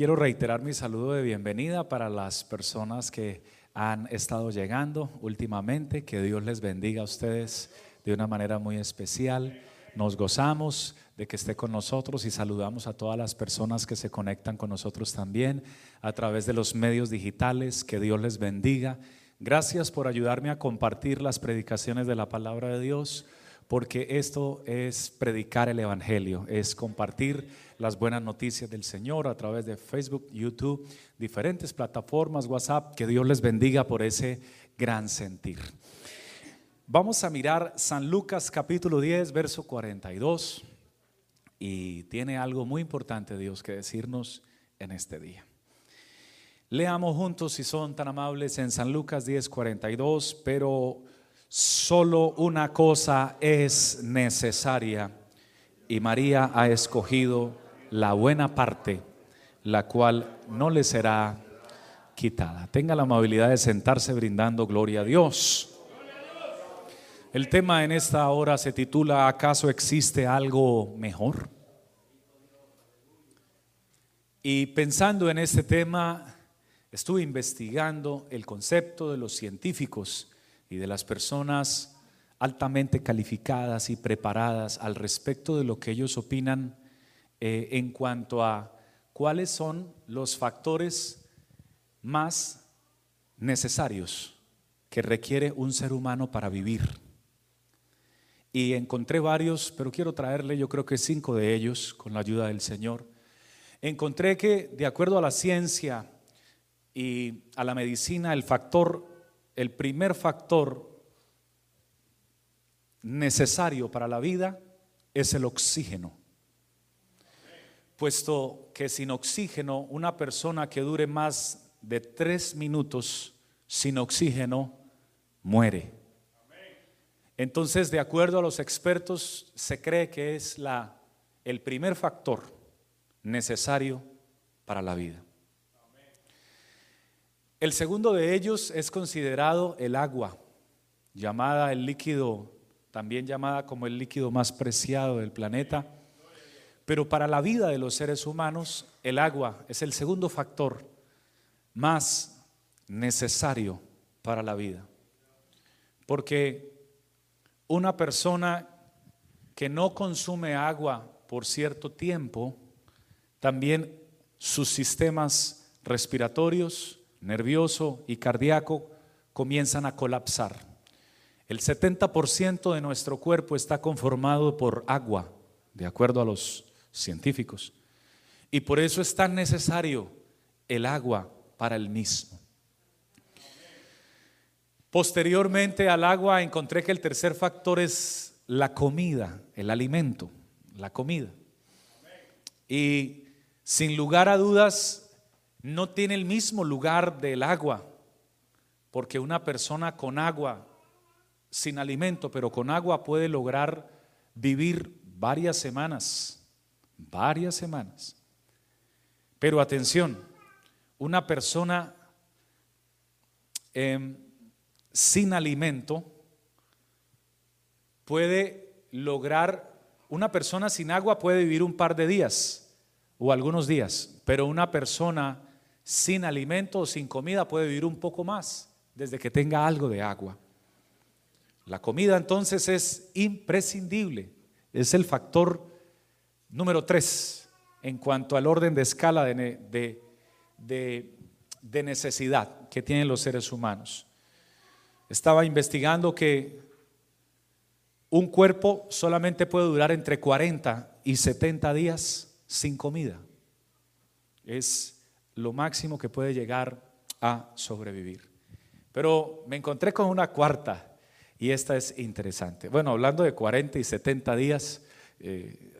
Quiero reiterar mi saludo de bienvenida para las personas que han estado llegando últimamente. Que Dios les bendiga a ustedes de una manera muy especial. Nos gozamos de que esté con nosotros y saludamos a todas las personas que se conectan con nosotros también a través de los medios digitales. Que Dios les bendiga. Gracias por ayudarme a compartir las predicaciones de la palabra de Dios, porque esto es predicar el Evangelio, es compartir las buenas noticias del Señor a través de Facebook, YouTube, diferentes plataformas, WhatsApp. Que Dios les bendiga por ese gran sentir. Vamos a mirar San Lucas capítulo 10, verso 42. Y tiene algo muy importante Dios que decirnos en este día. Leamos juntos, si son tan amables, en San Lucas 10, 42, pero solo una cosa es necesaria y María ha escogido la buena parte, la cual no le será quitada. Tenga la amabilidad de sentarse brindando gloria a Dios. El tema en esta hora se titula ¿Acaso existe algo mejor? Y pensando en este tema, estuve investigando el concepto de los científicos y de las personas altamente calificadas y preparadas al respecto de lo que ellos opinan eh, en cuanto a cuáles son los factores más necesarios que requiere un ser humano para vivir y encontré varios, pero quiero traerle yo creo que cinco de ellos con la ayuda del Señor. Encontré que de acuerdo a la ciencia y a la medicina, el factor, el primer factor necesario para la vida es el oxígeno. Puesto que sin oxígeno, una persona que dure más de tres minutos sin oxígeno muere. Entonces, de acuerdo a los expertos, se cree que es la, el primer factor necesario para la vida. El segundo de ellos es considerado el agua, llamada el líquido, también llamada como el líquido más preciado del planeta. Pero para la vida de los seres humanos, el agua es el segundo factor más necesario para la vida. Porque una persona que no consume agua por cierto tiempo, también sus sistemas respiratorios, nervioso y cardíaco comienzan a colapsar. El 70% de nuestro cuerpo está conformado por agua, de acuerdo a los científicos. Y por eso es tan necesario el agua para el mismo. Posteriormente al agua encontré que el tercer factor es la comida, el alimento, la comida. Y sin lugar a dudas, no tiene el mismo lugar del agua, porque una persona con agua, sin alimento, pero con agua puede lograr vivir varias semanas, varias semanas. Pero atención, una persona... Eh, sin alimento puede lograr, una persona sin agua puede vivir un par de días o algunos días, pero una persona sin alimento o sin comida puede vivir un poco más desde que tenga algo de agua. La comida entonces es imprescindible, es el factor número tres en cuanto al orden de escala de, de necesidad que tienen los seres humanos estaba investigando que un cuerpo solamente puede durar entre 40 y 70 días sin comida. Es lo máximo que puede llegar a sobrevivir. Pero me encontré con una cuarta y esta es interesante. Bueno, hablando de 40 y 70 días, eh,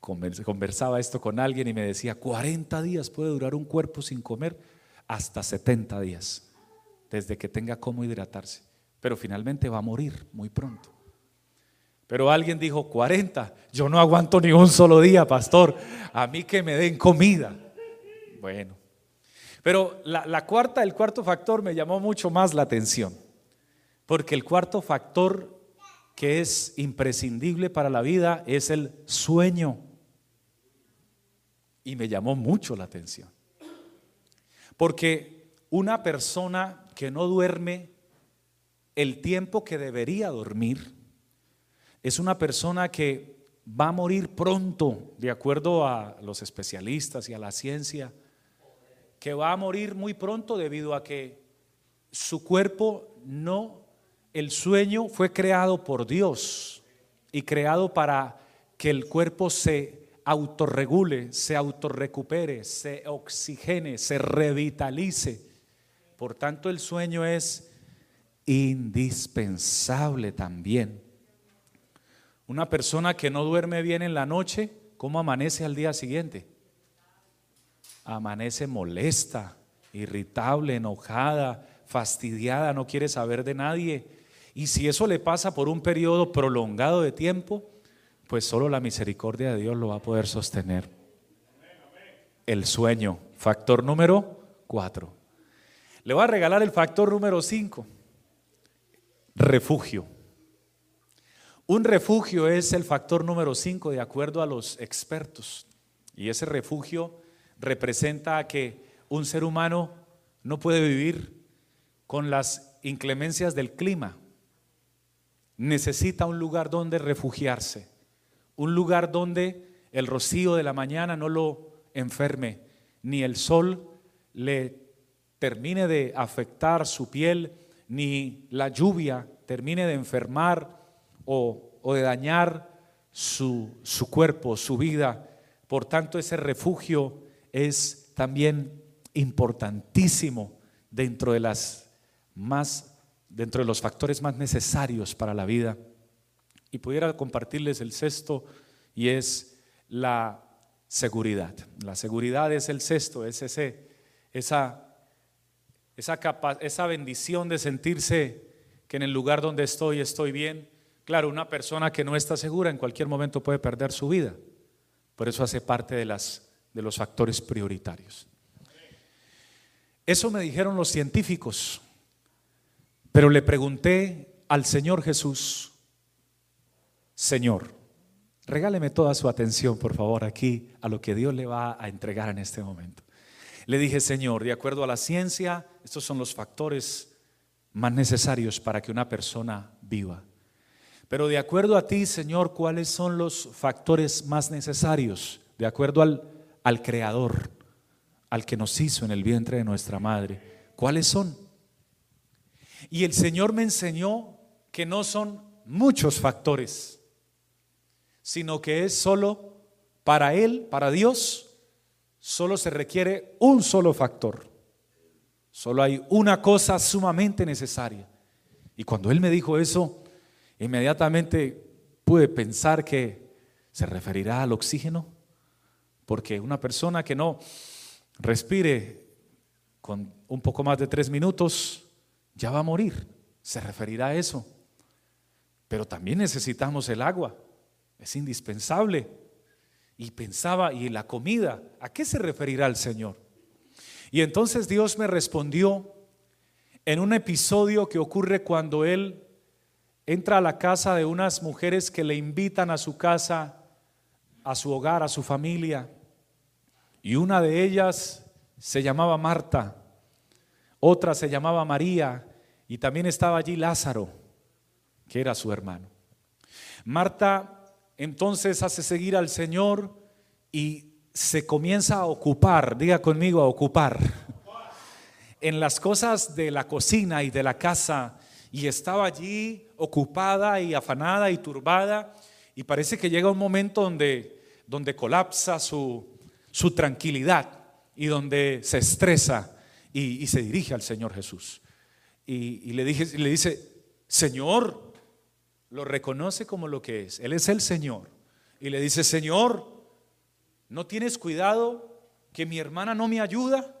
conversaba esto con alguien y me decía, 40 días puede durar un cuerpo sin comer, hasta 70 días desde que tenga cómo hidratarse. Pero finalmente va a morir muy pronto. Pero alguien dijo, 40, yo no aguanto ni un solo día, pastor, a mí que me den comida. Bueno, pero la, cuarta, el cuarto factor me llamó mucho más la atención, porque el cuarto factor que es imprescindible para la vida es el sueño. Y me llamó mucho la atención. Porque una persona que no duerme el tiempo que debería dormir es una persona que va a morir pronto, de acuerdo a los especialistas y a la ciencia, que va a morir muy pronto debido a que su cuerpo no, el sueño fue creado por Dios y creado para que el cuerpo se autorregule, se autorrecupere, se oxigene, se revitalice. Por tanto, el sueño es indispensable también. Una persona que no duerme bien en la noche, ¿cómo amanece al día siguiente? Amanece molesta, irritable, enojada, fastidiada, no quiere saber de nadie. Y si eso le pasa por un periodo prolongado de tiempo, pues solo la misericordia de Dios lo va a poder sostener. El sueño, factor número cuatro. Le voy a regalar el factor número cinco, refugio. Un refugio es el factor número 5 de acuerdo a los expertos. Y ese refugio representa que un ser humano no puede vivir con las inclemencias del clima. Necesita un lugar donde refugiarse, un lugar donde el rocío de la mañana no lo enferme, ni el sol le termine de afectar su piel, ni la lluvia termine de enfermar o, de dañar su, su cuerpo, su vida. Por tanto, ese refugio es también importantísimo dentro de las más dentro de los factores más necesarios para la vida. Y pudiera compartirles el sexto y es la seguridad. La seguridad es el sexto, es ese, esa, esa, esa bendición de sentirse que en el lugar donde estoy estoy bien, Claro, una persona que no está segura en cualquier momento puede perder su vida. Por eso hace parte de, las, de los factores prioritarios. Eso me dijeron los científicos. Pero le pregunté al Señor Jesús, Señor, regáleme toda su atención, por favor, aquí a lo que Dios le va a entregar en este momento. Le dije, Señor, de acuerdo a la ciencia, estos son los factores más necesarios para que una persona viva. Pero de acuerdo a ti, Señor, ¿cuáles son los factores más necesarios? De acuerdo al, al Creador, al que nos hizo en el vientre de nuestra madre. ¿Cuáles son? Y el Señor me enseñó que no son muchos factores, sino que es solo para Él, para Dios, solo se requiere un solo factor. Solo hay una cosa sumamente necesaria. Y cuando Él me dijo eso, Inmediatamente pude pensar que se referirá al oxígeno, porque una persona que no respire con un poco más de tres minutos ya va a morir. Se referirá a eso. Pero también necesitamos el agua, es indispensable. Y pensaba, ¿y la comida? ¿A qué se referirá el Señor? Y entonces Dios me respondió en un episodio que ocurre cuando Él entra a la casa de unas mujeres que le invitan a su casa, a su hogar, a su familia. Y una de ellas se llamaba Marta, otra se llamaba María y también estaba allí Lázaro, que era su hermano. Marta entonces hace seguir al Señor y se comienza a ocupar, diga conmigo, a ocupar, en las cosas de la cocina y de la casa y estaba allí ocupada y afanada y turbada y parece que llega un momento donde, donde colapsa su, su tranquilidad y donde se estresa y, se dirige al Señor Jesús. Y, le, dije, le dice, Señor, lo reconoce como lo que es. Él es el Señor. Y le dice, Señor, ¿no tienes cuidado que mi hermana no me ayuda?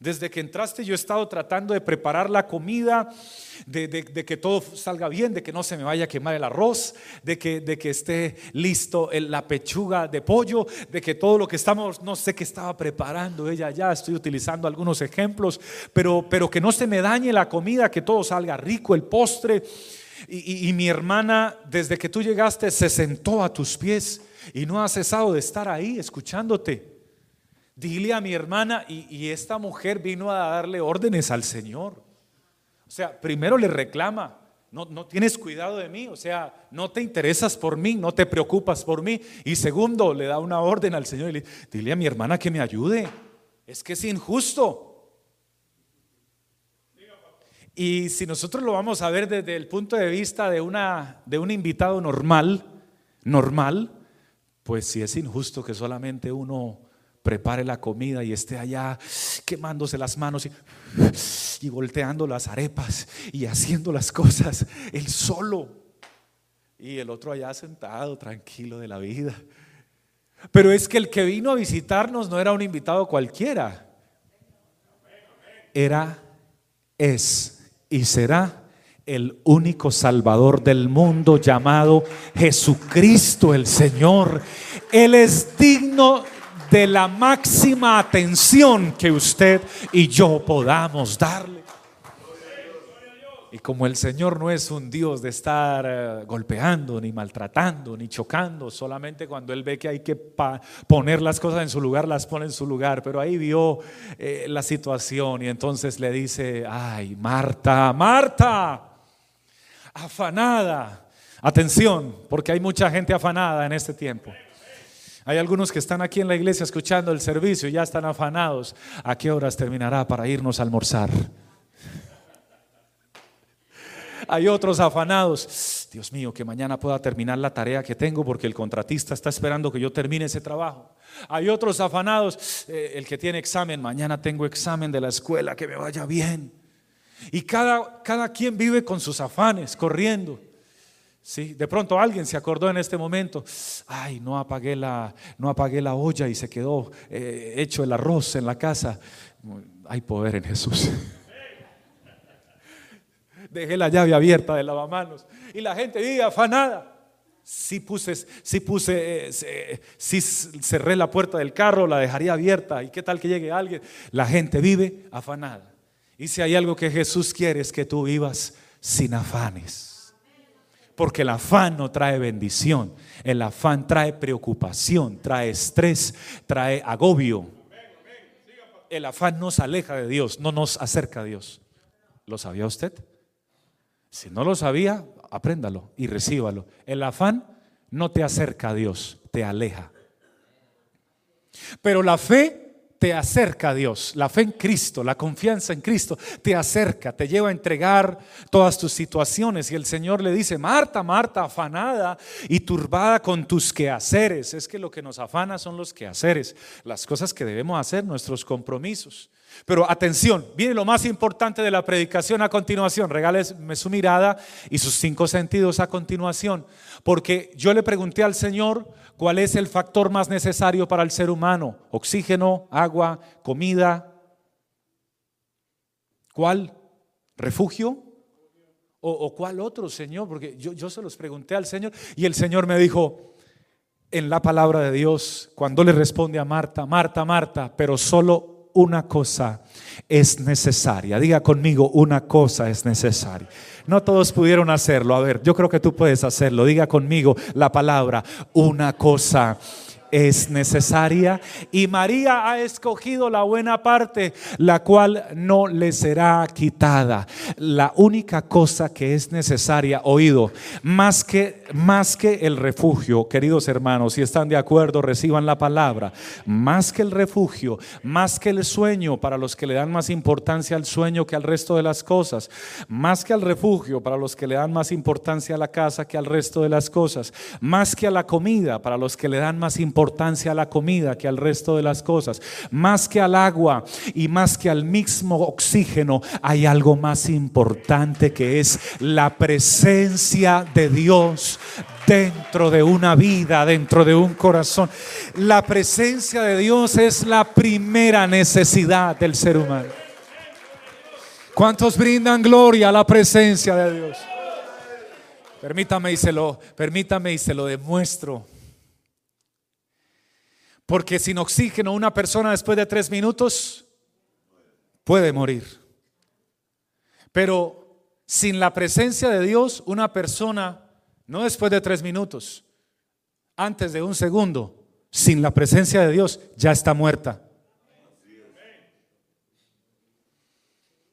Desde que entraste yo he estado tratando de preparar la comida, de, que todo salga bien, de que no se me vaya a quemar el arroz, de que, esté listo la pechuga de pollo, de que todo lo que estamos, no sé qué estaba preparando ella ya, estoy utilizando algunos ejemplos, pero, pero que no se me dañe la comida, que todo salga rico, el postre. y mi hermana, desde que tú llegaste, se sentó a tus pies y no ha cesado de estar ahí escuchándote. Dile a mi hermana, y, esta mujer vino a darle órdenes al Señor. O sea, primero le reclama, no, no, tienes cuidado de mí, o sea, no te interesas por mí, no te preocupas por mí. Y segundo, le da una orden al Señor y le dile a mi hermana que me ayude. Es que es injusto. Y si nosotros lo vamos a ver desde el punto de vista de, una, de un invitado normal, normal, pues si es injusto que solamente uno prepare la comida y esté allá quemándose las manos y, y volteando las arepas y haciendo las cosas, él solo. Y el otro allá sentado, tranquilo de la vida. Pero es que el que vino a visitarnos no era un invitado cualquiera. Era, es y será el único Salvador del mundo llamado Jesucristo el Señor. Él es digno de la máxima atención que usted y yo podamos darle. Y como el Señor no es un Dios de estar eh, golpeando, ni maltratando, ni chocando, solamente cuando Él ve que hay que poner las cosas en su lugar, las pone en su lugar. Pero ahí vio eh, la situación y entonces le dice, ay, Marta, Marta, afanada. Atención, porque hay mucha gente afanada en este tiempo. Hay algunos que están aquí en la iglesia escuchando el servicio y ya están afanados. ¿A qué horas terminará para irnos a almorzar? Hay otros afanados. Dios mío, que mañana pueda terminar la tarea que tengo porque el contratista está esperando que yo termine ese trabajo. Hay otros afanados. Eh, el que tiene examen, mañana tengo examen de la escuela, que me vaya bien. Y cada, cada quien vive con sus afanes, corriendo. Sí, de pronto alguien se acordó en este momento, ay, no apagué la, no apagué la olla y se quedó eh, hecho el arroz en la casa. Hay poder en Jesús. Dejé la llave abierta del lavamanos y la gente vive afanada. Si puse, si puse, eh, si cerré la puerta del carro, la dejaría abierta. ¿Y qué tal que llegue alguien? La gente vive afanada. Y si hay algo que Jesús quiere es que tú vivas sin afanes. Porque el afán no trae bendición. El afán trae preocupación, trae estrés, trae agobio. El afán nos aleja de Dios, no nos acerca a Dios. ¿Lo sabía usted? Si no lo sabía, apréndalo y recíbalo. El afán no te acerca a Dios, te aleja. Pero la fe te acerca a Dios. La fe en Cristo, la confianza en Cristo, te acerca, te lleva a entregar todas tus situaciones. Y el Señor le dice, Marta, Marta, afanada y turbada con tus quehaceres. Es que lo que nos afana son los quehaceres, las cosas que debemos hacer, nuestros compromisos. Pero atención, viene lo más importante de la predicación a continuación. Regáleme su mirada y sus cinco sentidos a continuación. Porque yo le pregunté al Señor, ¿Cuál es el factor más necesario para el ser humano? Oxígeno, agua, comida. ¿Cuál? ¿Refugio? ¿O, cuál otro, Señor? Porque yo, yo se los pregunté al Señor y el Señor me dijo, en la palabra de Dios, cuando le responde a Marta, Marta, Marta, pero solo una cosa es necesaria. Diga conmigo, una cosa es necesaria. No todos pudieron hacerlo. A ver, yo creo que tú puedes hacerlo. Diga conmigo la palabra, una cosa es necesaria. Y María ha escogido la buena parte, la cual no le será quitada. La única cosa que es necesaria, oído, más que más que el refugio, queridos hermanos, si están de acuerdo, reciban la palabra, más que el refugio, más que el sueño para los que le dan más importancia al sueño que al resto de las cosas, más que al refugio para los que le dan más importancia a la casa que al resto de las cosas, más que a la comida para los que le dan más importancia importancia a la comida que al resto de las cosas. Más que al agua y más que al mismo oxígeno, hay algo más importante que es la presencia de Dios dentro de una vida, dentro de un corazón. La presencia de Dios es la primera necesidad del ser humano. ¿Cuántos brindan gloria a la presencia de Dios? Permítame y se lo, permítame y se lo demuestro. Porque sin oxígeno una persona después de tres minutos puede morir. Pero sin la presencia de Dios una persona, no después de tres minutos, antes de un segundo, sin la presencia de Dios ya está muerta.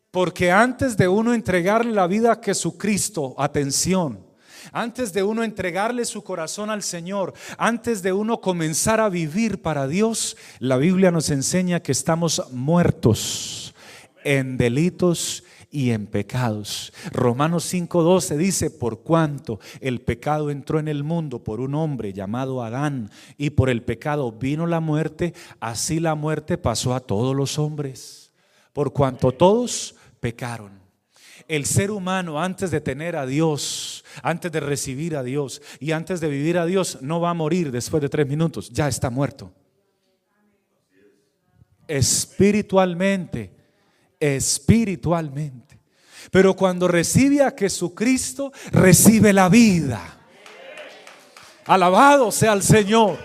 Porque antes de uno entregarle la vida a Jesucristo, atención, antes de uno entregarle su corazón al Señor, antes de uno comenzar a vivir para Dios, la Biblia nos enseña que estamos muertos en delitos y en pecados. Romanos 5:12 dice, por cuanto el pecado entró en el mundo por un hombre llamado Adán y por el pecado vino la muerte, así la muerte pasó a todos los hombres, por cuanto todos pecaron. El ser humano antes de tener a Dios, antes de recibir a Dios y antes de vivir a Dios, no va a morir después de tres minutos, ya está muerto. Espiritualmente, espiritualmente. Pero cuando recibe a Jesucristo, recibe la vida. Alabado sea el Señor.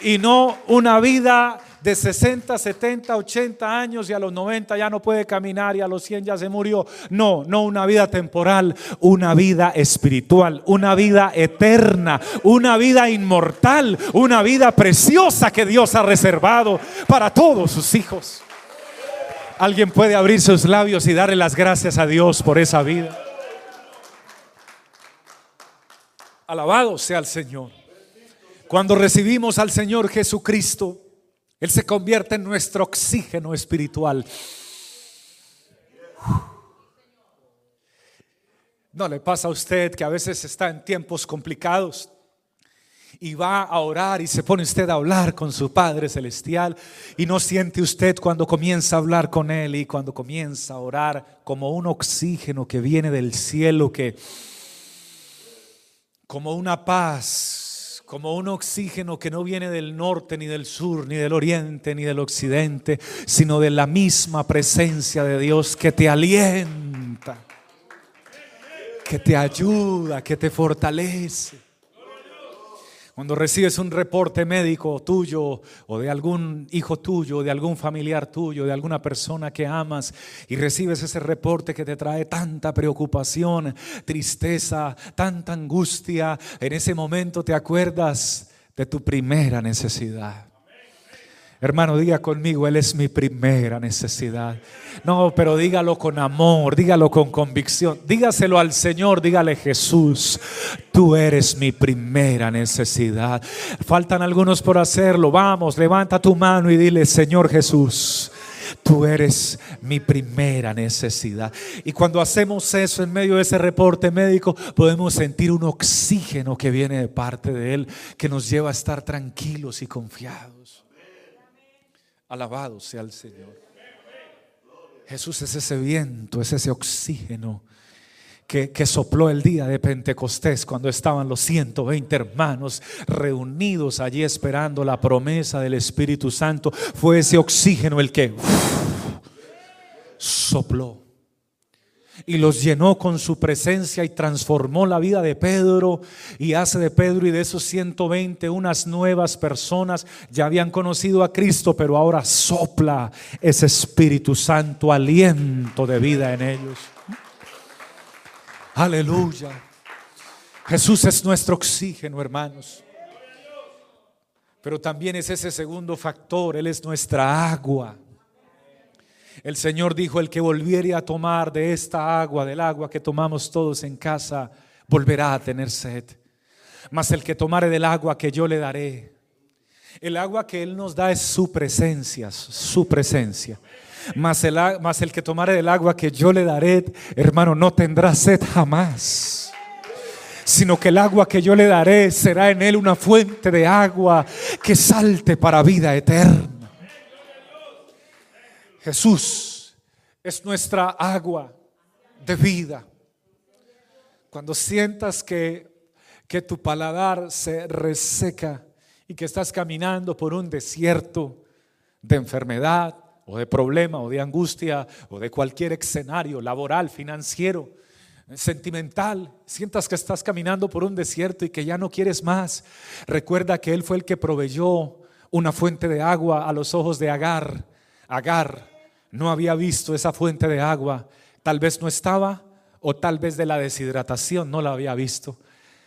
Y no una vida de 60, 70, 80 años y a los 90 ya no puede caminar y a los 100 ya se murió. No, no una vida temporal, una vida espiritual, una vida eterna, una vida inmortal, una vida preciosa que Dios ha reservado para todos sus hijos. Alguien puede abrir sus labios y darle las gracias a Dios por esa vida. Alabado sea el Señor. Cuando recibimos al Señor Jesucristo, Él se convierte en nuestro oxígeno espiritual. No le pasa a usted que a veces está en tiempos complicados y va a orar y se pone usted a hablar con su Padre Celestial y no siente usted cuando comienza a hablar con Él y cuando comienza a orar como un oxígeno que viene del cielo, que como una paz, como un oxígeno que no viene del norte, ni del sur, ni del oriente, ni del occidente, sino de la misma presencia de Dios que te alienta, que te ayuda, que te fortalece. Cuando recibes un reporte médico tuyo o de algún hijo tuyo, de algún familiar tuyo, de alguna persona que amas y recibes ese reporte que te trae tanta preocupación, tristeza, tanta angustia, en ese momento te acuerdas de tu primera necesidad. Hermano, diga conmigo, Él es mi primera necesidad. No, pero dígalo con amor, dígalo con convicción. Dígaselo al Señor, dígale Jesús, tú eres mi primera necesidad. Faltan algunos por hacerlo. Vamos, levanta tu mano y dile, Señor Jesús. Tú eres mi primera necesidad. Y cuando hacemos eso en medio de ese reporte médico, podemos sentir un oxígeno que viene de parte de Él, que nos lleva a estar tranquilos y confiados. Alabado sea el Señor. Jesús es ese viento, es ese oxígeno que, que, sopló el día de Pentecostés cuando estaban los 120 hermanos reunidos allí esperando la promesa del Espíritu Santo. Fue ese oxígeno el que sopló y los llenó con su presencia y transformó la vida de Pedro y hace de Pedro y de esos 120 unas nuevas personas. Ya habían conocido a Cristo, pero ahora sopla ese Espíritu Santo, aliento de vida en ellos. Aleluya. Jesús es nuestro oxígeno, hermanos. Pero también es ese segundo factor, Él es nuestra agua. El Señor dijo, el que volviere a tomar de esta agua, del agua que tomamos todos en casa, volverá a tener sed. Mas el que tomare del agua que yo le daré, el agua que Él nos da es su presencia, su presencia. Mas el, mas el que tomare del agua que yo le daré, hermano, no tendrá sed jamás sino que el agua que yo le daré será en él una fuente de agua que salte para vida eterna. Jesús es nuestra agua de vida. Cuando sientas que, que tu paladar se reseca y que estás caminando por un desierto de enfermedad o de problema o de angustia o de cualquier escenario laboral, financiero, sentimental, sientas que estás caminando por un desierto y que ya no quieres más, recuerda que Él fue el que proveyó una fuente de agua a los ojos de Agar. Agar no había visto esa fuente de agua, tal vez no estaba o tal vez de la deshidratación no la había visto.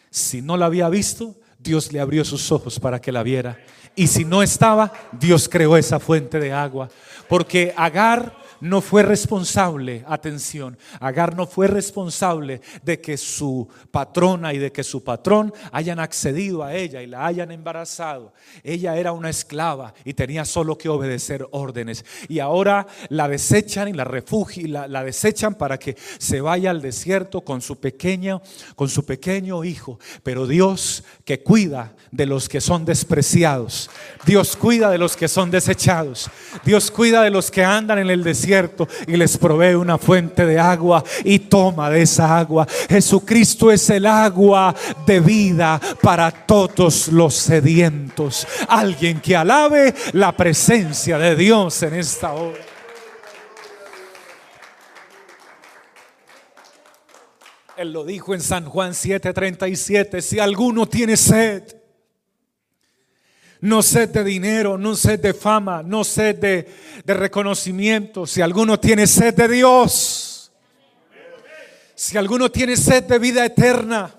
Si no la había visto, Dios le abrió sus ojos para que la viera. Y si no estaba, Dios creó esa fuente de agua. Porque Agar no fue responsable, atención, Agar no fue responsable de que su patrona y de que su patrón hayan accedido a ella y la hayan embarazado. Ella era una esclava y tenía solo que obedecer órdenes. Y ahora la desechan y la refugian, la, la desechan para que se vaya al desierto con su pequeño, con su pequeño hijo. Pero Dios que cuida de los que son despreciados. Dios cuida de los que son desechados. Dios cuida de los que andan en el y les provee una fuente de agua y toma de esa agua. Jesucristo es el agua de vida para todos los sedientos. Alguien que alabe la presencia de Dios en esta hora. Él lo dijo en San Juan 7:37, si alguno tiene sed, no sed de dinero, no sed de fama, no sed de, de reconocimiento, si alguno tiene sed de Dios, si alguno tiene sed de vida eterna,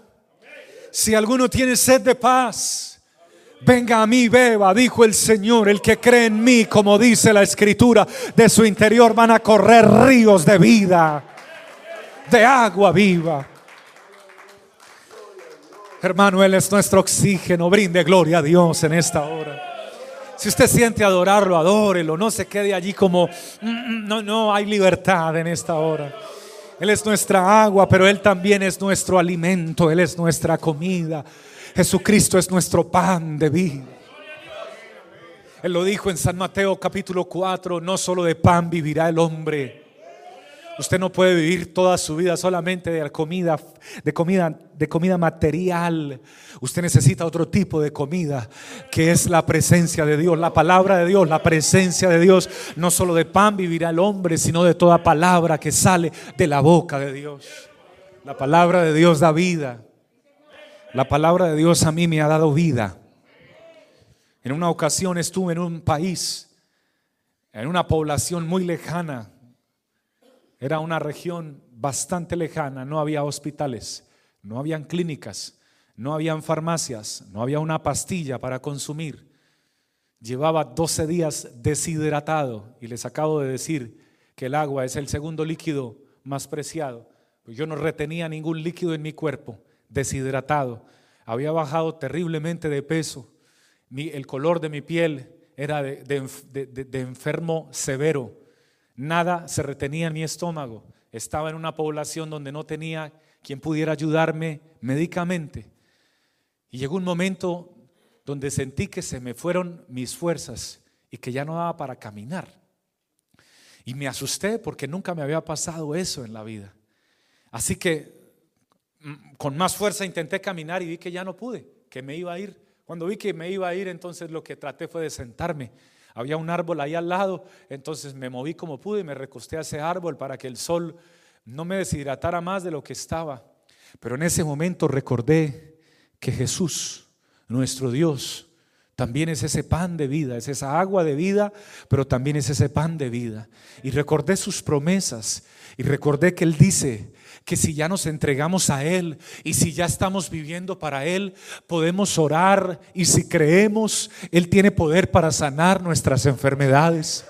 si alguno tiene sed de paz, venga a mí, beba, dijo el Señor, el que cree en mí, como dice la escritura, de su interior van a correr ríos de vida de agua viva. Hermano, Él es nuestro oxígeno. Brinde gloria a Dios en esta hora. Si usted siente adorarlo, adórelo. No se quede allí como, "Mm, mm, no, no, hay libertad en esta hora. Él es nuestra agua, pero Él también es nuestro alimento. Él es nuestra comida. Jesucristo es nuestro pan de vida. Él lo dijo en San Mateo capítulo 4, no solo de pan vivirá el hombre. Usted no puede vivir toda su vida solamente de comida, de comida, de comida material. Usted necesita otro tipo de comida, que es la presencia de Dios, la palabra de Dios, la presencia de Dios. No solo de pan vivirá el hombre, sino de toda palabra que sale de la boca de Dios. La palabra de Dios da vida. La palabra de Dios a mí me ha dado vida. En una ocasión estuve en un país, en una población muy lejana, era una región bastante lejana, no había hospitales, no habían clínicas, no habían farmacias, no había una pastilla para consumir. Llevaba 12 días deshidratado y les acabo de decir que el agua es el segundo líquido más preciado. Pues yo no retenía ningún líquido en mi cuerpo, deshidratado. Había bajado terriblemente de peso. El color de mi piel era de enfermo severo. Nada se retenía en mi estómago. Estaba en una población donde no tenía quien pudiera ayudarme médicamente. Y llegó un momento donde sentí que se me fueron mis fuerzas y que ya no daba para caminar. Y me asusté porque nunca me había pasado eso en la vida. Así que mm, con más fuerza intenté caminar y vi que ya no pude, que me iba a ir. Cuando vi que me iba a ir, entonces lo que traté fue de sentarme. Había un árbol ahí al lado, entonces me moví como pude y me recosté a ese árbol para que el sol no me deshidratara más de lo que estaba. Pero en ese momento recordé que Jesús, nuestro Dios, también es ese pan de vida, es esa agua de vida, pero también es ese pan de vida. Y recordé sus promesas y recordé que Él dice que si ya nos entregamos a Él y si ya estamos viviendo para Él, podemos orar y si creemos, Él tiene poder para sanar nuestras enfermedades.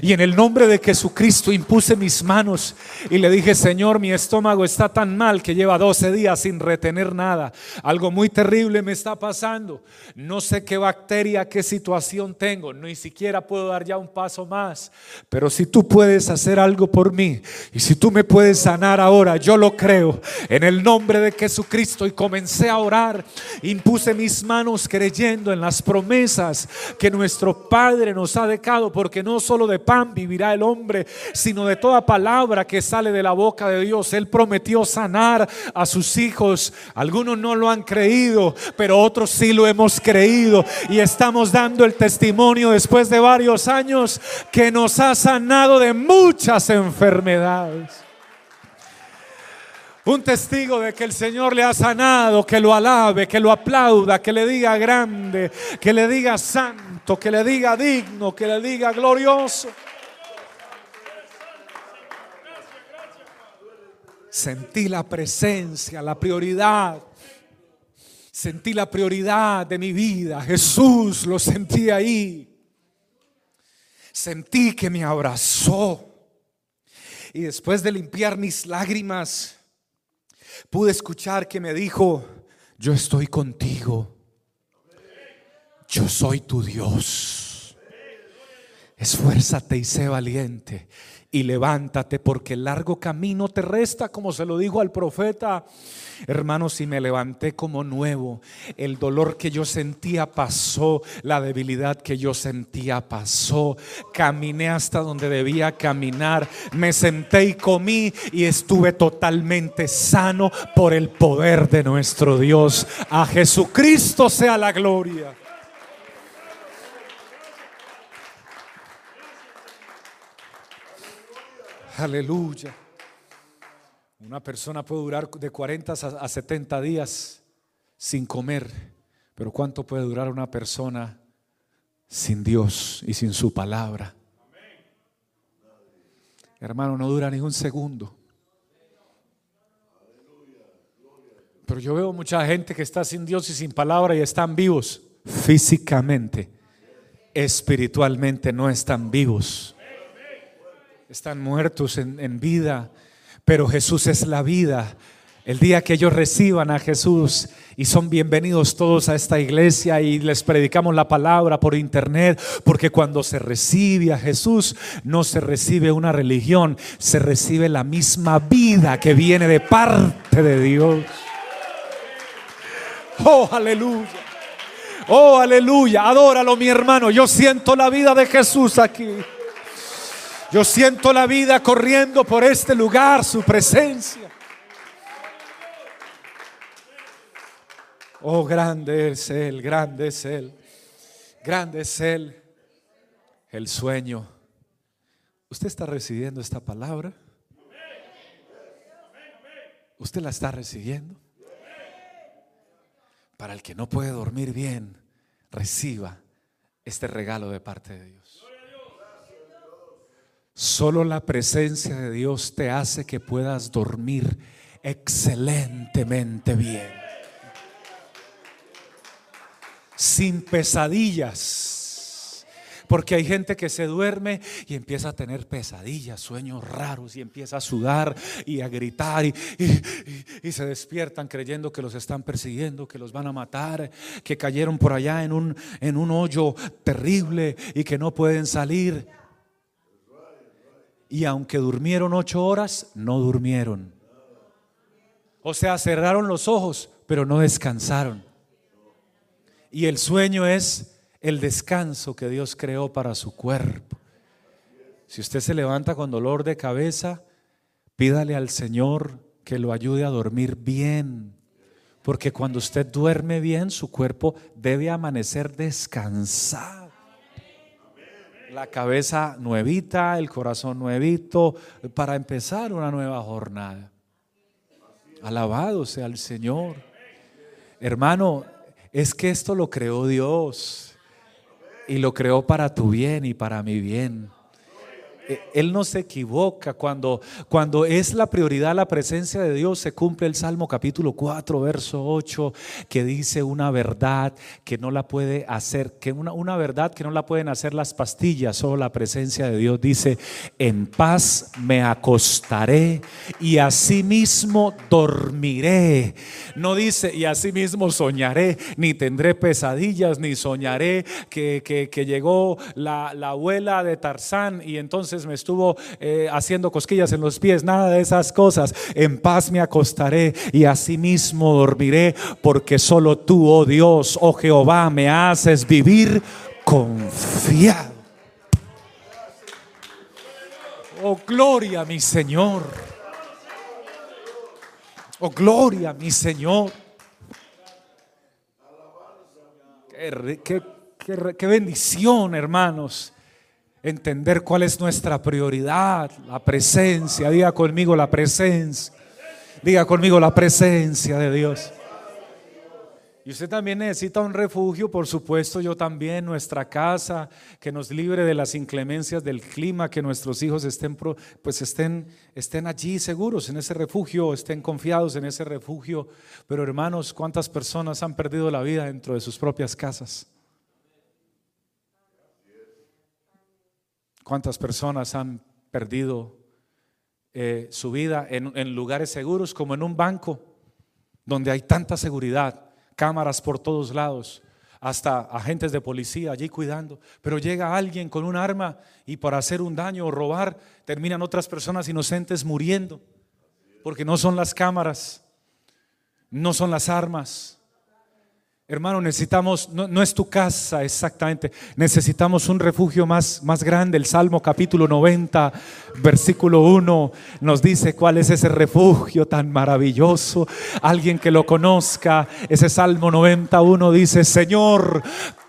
Y en el nombre de Jesucristo impuse mis manos y le dije, Señor, mi estómago está tan mal que lleva 12 días sin retener nada. Algo muy terrible me está pasando. No sé qué bacteria, qué situación tengo. Ni siquiera puedo dar ya un paso más. Pero si tú puedes hacer algo por mí y si tú me puedes sanar ahora, yo lo creo. En el nombre de Jesucristo y comencé a orar. Impuse mis manos creyendo en las promesas que nuestro Padre nos ha dejado, porque no solo de pan vivirá el hombre, sino de toda palabra que sale de la boca de Dios. Él prometió sanar a sus hijos. Algunos no lo han creído, pero otros sí lo hemos creído y estamos dando el testimonio después de varios años que nos ha sanado de muchas enfermedades. Un testigo de que el Señor le ha sanado, que lo alabe, que lo aplauda, que le diga grande, que le diga santo, que le diga digno, que le diga glorioso. Sentí la presencia, la prioridad. Sentí la prioridad de mi vida. Jesús lo sentí ahí. Sentí que me abrazó. Y después de limpiar mis lágrimas, pude escuchar que me dijo, yo estoy contigo. Yo soy tu Dios. Esfuérzate y sé valiente y levántate porque el largo camino te resta, como se lo dijo al profeta. Hermanos, y me levanté como nuevo. El dolor que yo sentía pasó, la debilidad que yo sentía pasó. Caminé hasta donde debía caminar, me senté y comí y estuve totalmente sano por el poder de nuestro Dios. A Jesucristo sea la gloria. Aleluya. Una persona puede durar de 40 a 70 días sin comer, pero ¿cuánto puede durar una persona sin Dios y sin su palabra? Hermano, no dura ni un segundo. Pero yo veo mucha gente que está sin Dios y sin palabra y están vivos físicamente, espiritualmente no están vivos están muertos en, vida, pero Jesús es la vida. El día que ellos reciban a Jesús y son bienvenidos todos a esta iglesia y les predicamos la palabra por internet, porque cuando se recibe a Jesús no se recibe una religión, se recibe la misma vida que viene de parte de Dios. Oh, aleluya. Oh, aleluya. Adóralo, mi hermano. Yo siento la vida de Jesús aquí. Yo siento la vida corriendo por este lugar, su presencia. Oh, grande es Él, grande es Él, grande es Él. El sueño. ¿Usted está recibiendo esta palabra? ¿Usted la está recibiendo? Para el que no puede dormir bien, reciba este regalo de parte de Dios. Solo la presencia de Dios te hace que puedas dormir excelentemente bien. Sin pesadillas. Porque hay gente que se duerme y empieza a tener pesadillas, sueños raros y empieza a sudar y a gritar y, se despiertan creyendo que los están persiguiendo, que los van a matar, que cayeron por allá en un, en un hoyo terrible y que no pueden salir y aunque durmieron ocho horas, no durmieron. O sea, cerraron los ojos, pero no descansaron. Y el sueño es el descanso que Dios creó para su cuerpo. Si usted se levanta con dolor de cabeza, pídale al Señor que lo ayude a dormir bien. Porque cuando usted duerme bien, su cuerpo debe amanecer descansado la cabeza nuevita, el corazón nuevito, para empezar una nueva jornada. Alabado sea el Señor. Hermano, es que esto lo creó Dios y lo creó para tu bien y para mi bien. Eh, él no se equivoca. Cuando, cuando es la prioridad la presencia de Dios, se cumple el Salmo capítulo 4, verso 8, que dice una verdad que no la puede hacer, que una, una verdad que no la pueden hacer las pastillas, solo la presencia de Dios. Dice, en paz me acostaré y asimismo dormiré. No dice, y asimismo soñaré, ni tendré pesadillas, ni soñaré que, que, llegó la, la abuela de Tarzán y entonces me estuvo eh, haciendo cosquillas en los pies, nada de esas cosas. En paz me acostaré y asimismo dormiré, porque solo tú, oh Dios, oh Jehová, me haces vivir confiado. Oh, gloria, mi Señor. Oh, gloria, mi Señor. qué bendición, hermanos entender cuál es nuestra prioridad, la presencia. Diga conmigo la presencia. Diga conmigo la presencia de Dios. Y usted también necesita un refugio, por supuesto, yo también, nuestra casa, que nos libre de las inclemencias del clima, que nuestros hijos estén, pues estén, estén allí seguros en ese refugio, estén confiados en ese refugio. Pero hermanos, ¿cuántas personas han perdido la vida dentro de sus propias casas? ¿Cuántas personas han perdido eh, su vida en, en lugares seguros como en un banco, donde hay tanta seguridad, cámaras por todos lados, hasta agentes de policía allí cuidando, pero llega alguien con un arma y para hacer un daño o robar, terminan otras personas inocentes muriendo, porque no son las cámaras, no son las armas, Hermano, necesitamos, no, es tu casa exactamente, necesitamos un refugio más, más grande. El Salmo capítulo 90, versículo 1 nos dice cuál es ese refugio tan maravilloso. Alguien que lo conozca, ese Salmo 91 dice, Señor,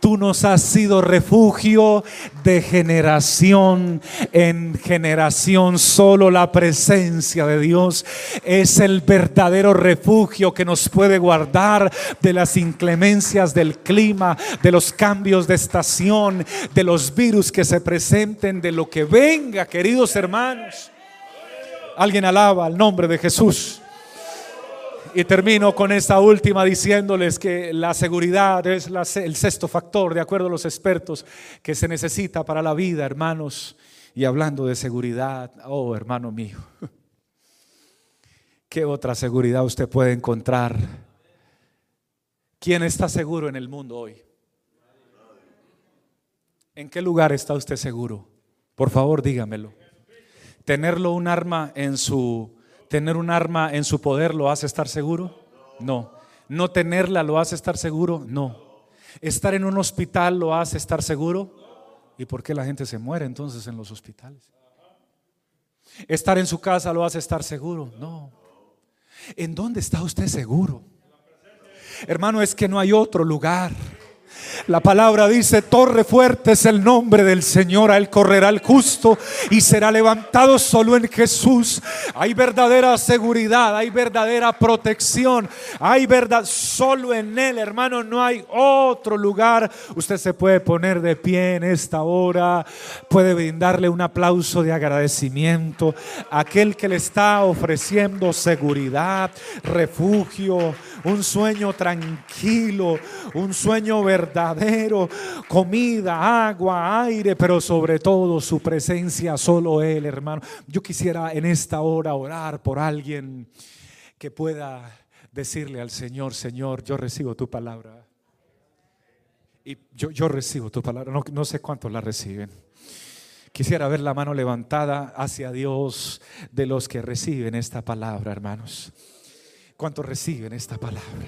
Tú nos has sido refugio de generación en generación. Solo la presencia de Dios es el verdadero refugio que nos puede guardar de las inclemencias del clima, de los cambios de estación, de los virus que se presenten, de lo que venga, queridos hermanos. Alguien alaba al nombre de Jesús. Y termino con esta última diciéndoles que la seguridad es el sexto factor, de acuerdo a los expertos, que se necesita para la vida, hermanos. Y hablando de seguridad, oh hermano mío, ¿qué otra seguridad usted puede encontrar? ¿Quién está seguro en el mundo hoy? ¿En qué lugar está usted seguro? Por favor, dígamelo. Tenerlo un arma en su ¿Tener un arma en su poder lo hace estar seguro? No. ¿No tenerla lo hace estar seguro? No. ¿Estar en un hospital lo hace estar seguro? ¿Y por qué la gente se muere entonces en los hospitales? ¿Estar en su casa lo hace estar seguro? No. ¿En dónde está usted seguro? Hermano, es que no hay otro lugar. La palabra dice, torre fuerte es el nombre del Señor, a él correrá el justo y será levantado solo en Jesús. Hay verdadera seguridad, hay verdadera protección, hay verdad solo en él, hermano, no hay otro lugar. Usted se puede poner de pie en esta hora, puede brindarle un aplauso de agradecimiento a aquel que le está ofreciendo seguridad, refugio, un sueño tranquilo, un sueño verdadero, comida, agua, aire, pero sobre todo su presencia, solo Él, hermano. Yo quisiera en esta hora orar por alguien que pueda decirle al Señor, Señor, yo recibo tu palabra. Y yo, yo recibo tu palabra, no, no sé cuántos la reciben. Quisiera ver la mano levantada hacia Dios de los que reciben esta palabra, hermanos. ¿Cuántos reciben esta palabra?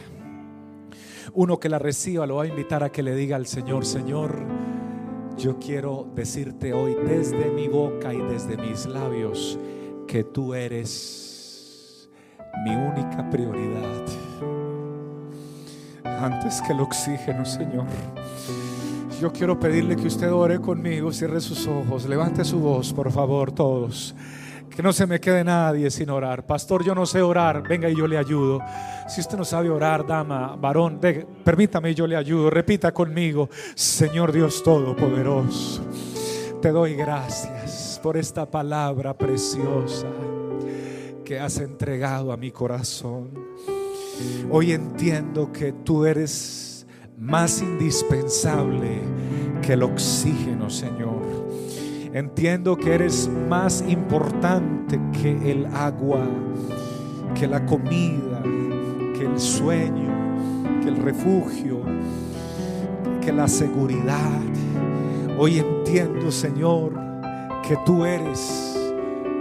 Uno que la reciba lo va a invitar a que le diga al Señor, Señor, yo quiero decirte hoy desde mi boca y desde mis labios que tú eres mi única prioridad. Antes que el oxígeno, Señor. Yo quiero pedirle que usted ore conmigo, cierre sus ojos, levante su voz, por favor, todos. Que no se me quede nadie sin orar. Pastor, yo no sé orar. Venga y yo le ayudo. Si usted no sabe orar, dama, varón, permítame y yo le ayudo. Repita conmigo, Señor Dios Todopoderoso. Te doy gracias por esta palabra preciosa que has entregado a mi corazón. Hoy entiendo que tú eres más indispensable que el oxígeno, Señor. Entiendo que eres más importante que el agua, que la comida, que el sueño, que el refugio, que la seguridad. Hoy entiendo, Señor, que tú eres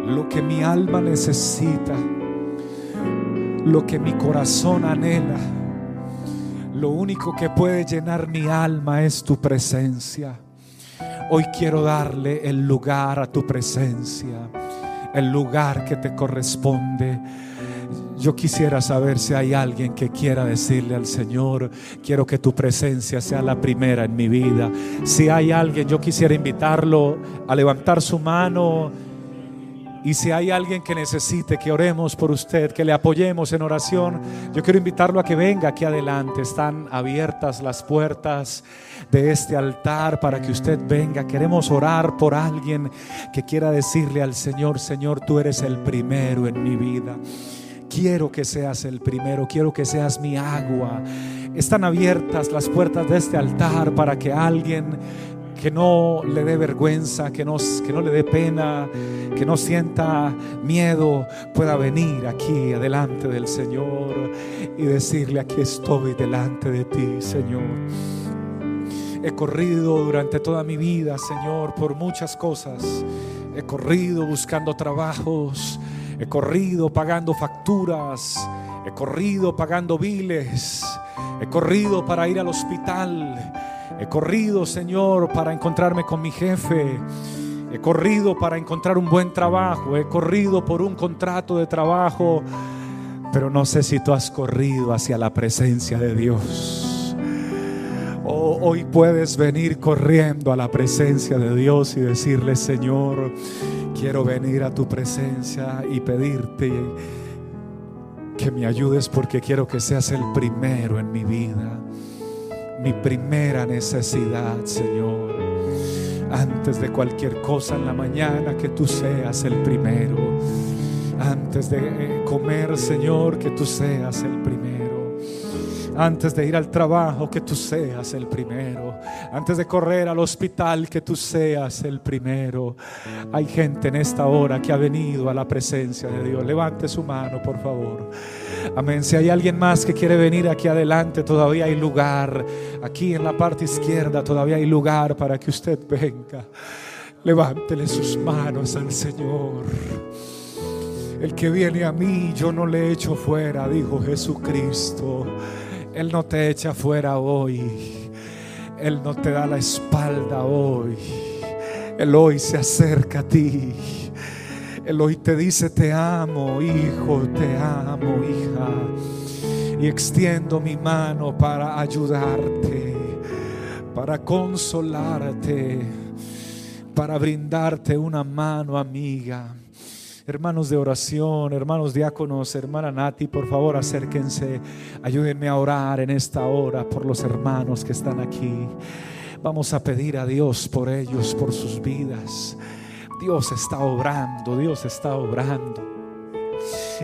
lo que mi alma necesita, lo que mi corazón anhela. Lo único que puede llenar mi alma es tu presencia. Hoy quiero darle el lugar a tu presencia, el lugar que te corresponde. Yo quisiera saber si hay alguien que quiera decirle al Señor, quiero que tu presencia sea la primera en mi vida. Si hay alguien, yo quisiera invitarlo a levantar su mano. Y si hay alguien que necesite que oremos por usted, que le apoyemos en oración, yo quiero invitarlo a que venga aquí adelante. Están abiertas las puertas de este altar para que usted venga. Queremos orar por alguien que quiera decirle al Señor, Señor, tú eres el primero en mi vida. Quiero que seas el primero, quiero que seas mi agua. Están abiertas las puertas de este altar para que alguien que no le dé vergüenza, que no, que no le dé pena, que no sienta miedo, pueda venir aquí adelante del Señor y decirle, aquí estoy delante de ti, Señor. He corrido durante toda mi vida, Señor, por muchas cosas. He corrido buscando trabajos, he corrido pagando facturas, he corrido pagando biles, he corrido para ir al hospital, he corrido, Señor, para encontrarme con mi jefe. He corrido para encontrar un buen trabajo, he corrido por un contrato de trabajo, pero no sé si tú has corrido hacia la presencia de Dios. Oh, hoy puedes venir corriendo a la presencia de Dios y decirle, Señor, quiero venir a tu presencia y pedirte que me ayudes porque quiero que seas el primero en mi vida, mi primera necesidad, Señor. Antes de cualquier cosa en la mañana, que tú seas el primero. Antes de eh, comer, Señor, que tú seas el primero antes de ir al trabajo, que tú seas el primero. Antes de correr al hospital, que tú seas el primero. Hay gente en esta hora que ha venido a la presencia de Dios. Levante su mano, por favor. Amén. Si hay alguien más que quiere venir aquí adelante, todavía hay lugar. Aquí en la parte izquierda todavía hay lugar para que usted venga. Levántele sus manos al Señor. El que viene a mí, yo no le echo fuera, dijo Jesucristo. Él no te echa fuera hoy. Él no te da la espalda hoy. Él hoy se acerca a ti. Él hoy te dice, te amo, hijo, te amo, hija. Y extiendo mi mano para ayudarte, para consolarte, para brindarte una mano amiga hermanos de oración, hermanos diáconos, hermana Nati, por favor acérquense, ayúdenme a orar en esta hora por los hermanos que están aquí. Vamos a pedir a Dios por ellos, por sus vidas. Dios está obrando, Dios está obrando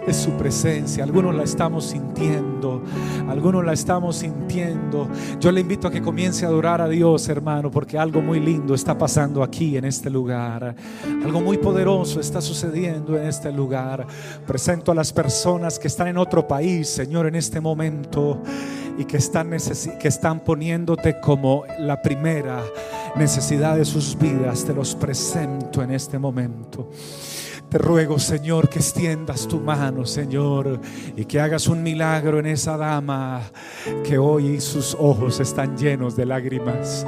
es su presencia. Algunos la estamos sintiendo, algunos la estamos sintiendo. Yo le invito a que comience a adorar a Dios, hermano, porque algo muy lindo está pasando aquí en este lugar. Algo muy poderoso está sucediendo en este lugar. Presento a las personas que están en otro país, Señor, en este momento y que están, que están poniéndote como la primera necesidad de sus vidas. Te los presento en este momento. Te ruego, Señor, que extiendas tu mano, Señor, y que hagas un milagro en esa dama que hoy sus ojos están llenos de lágrimas.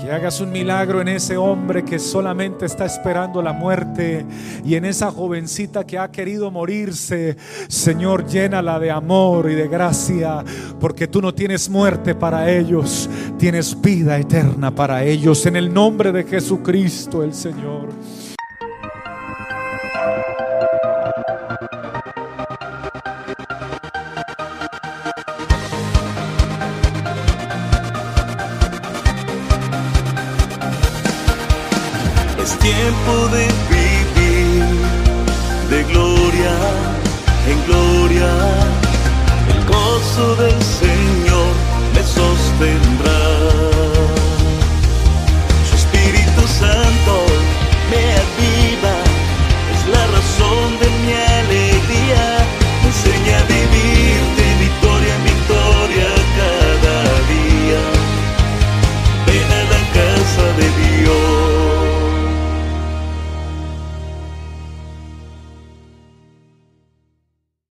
Que hagas un milagro en ese hombre que solamente está esperando la muerte y en esa jovencita que ha querido morirse. Señor, llénala de amor y de gracia, porque tú no tienes muerte para ellos, tienes vida eterna para ellos. En el nombre de Jesucristo el Señor. Gloria. El gozo del Señor me sostendrá.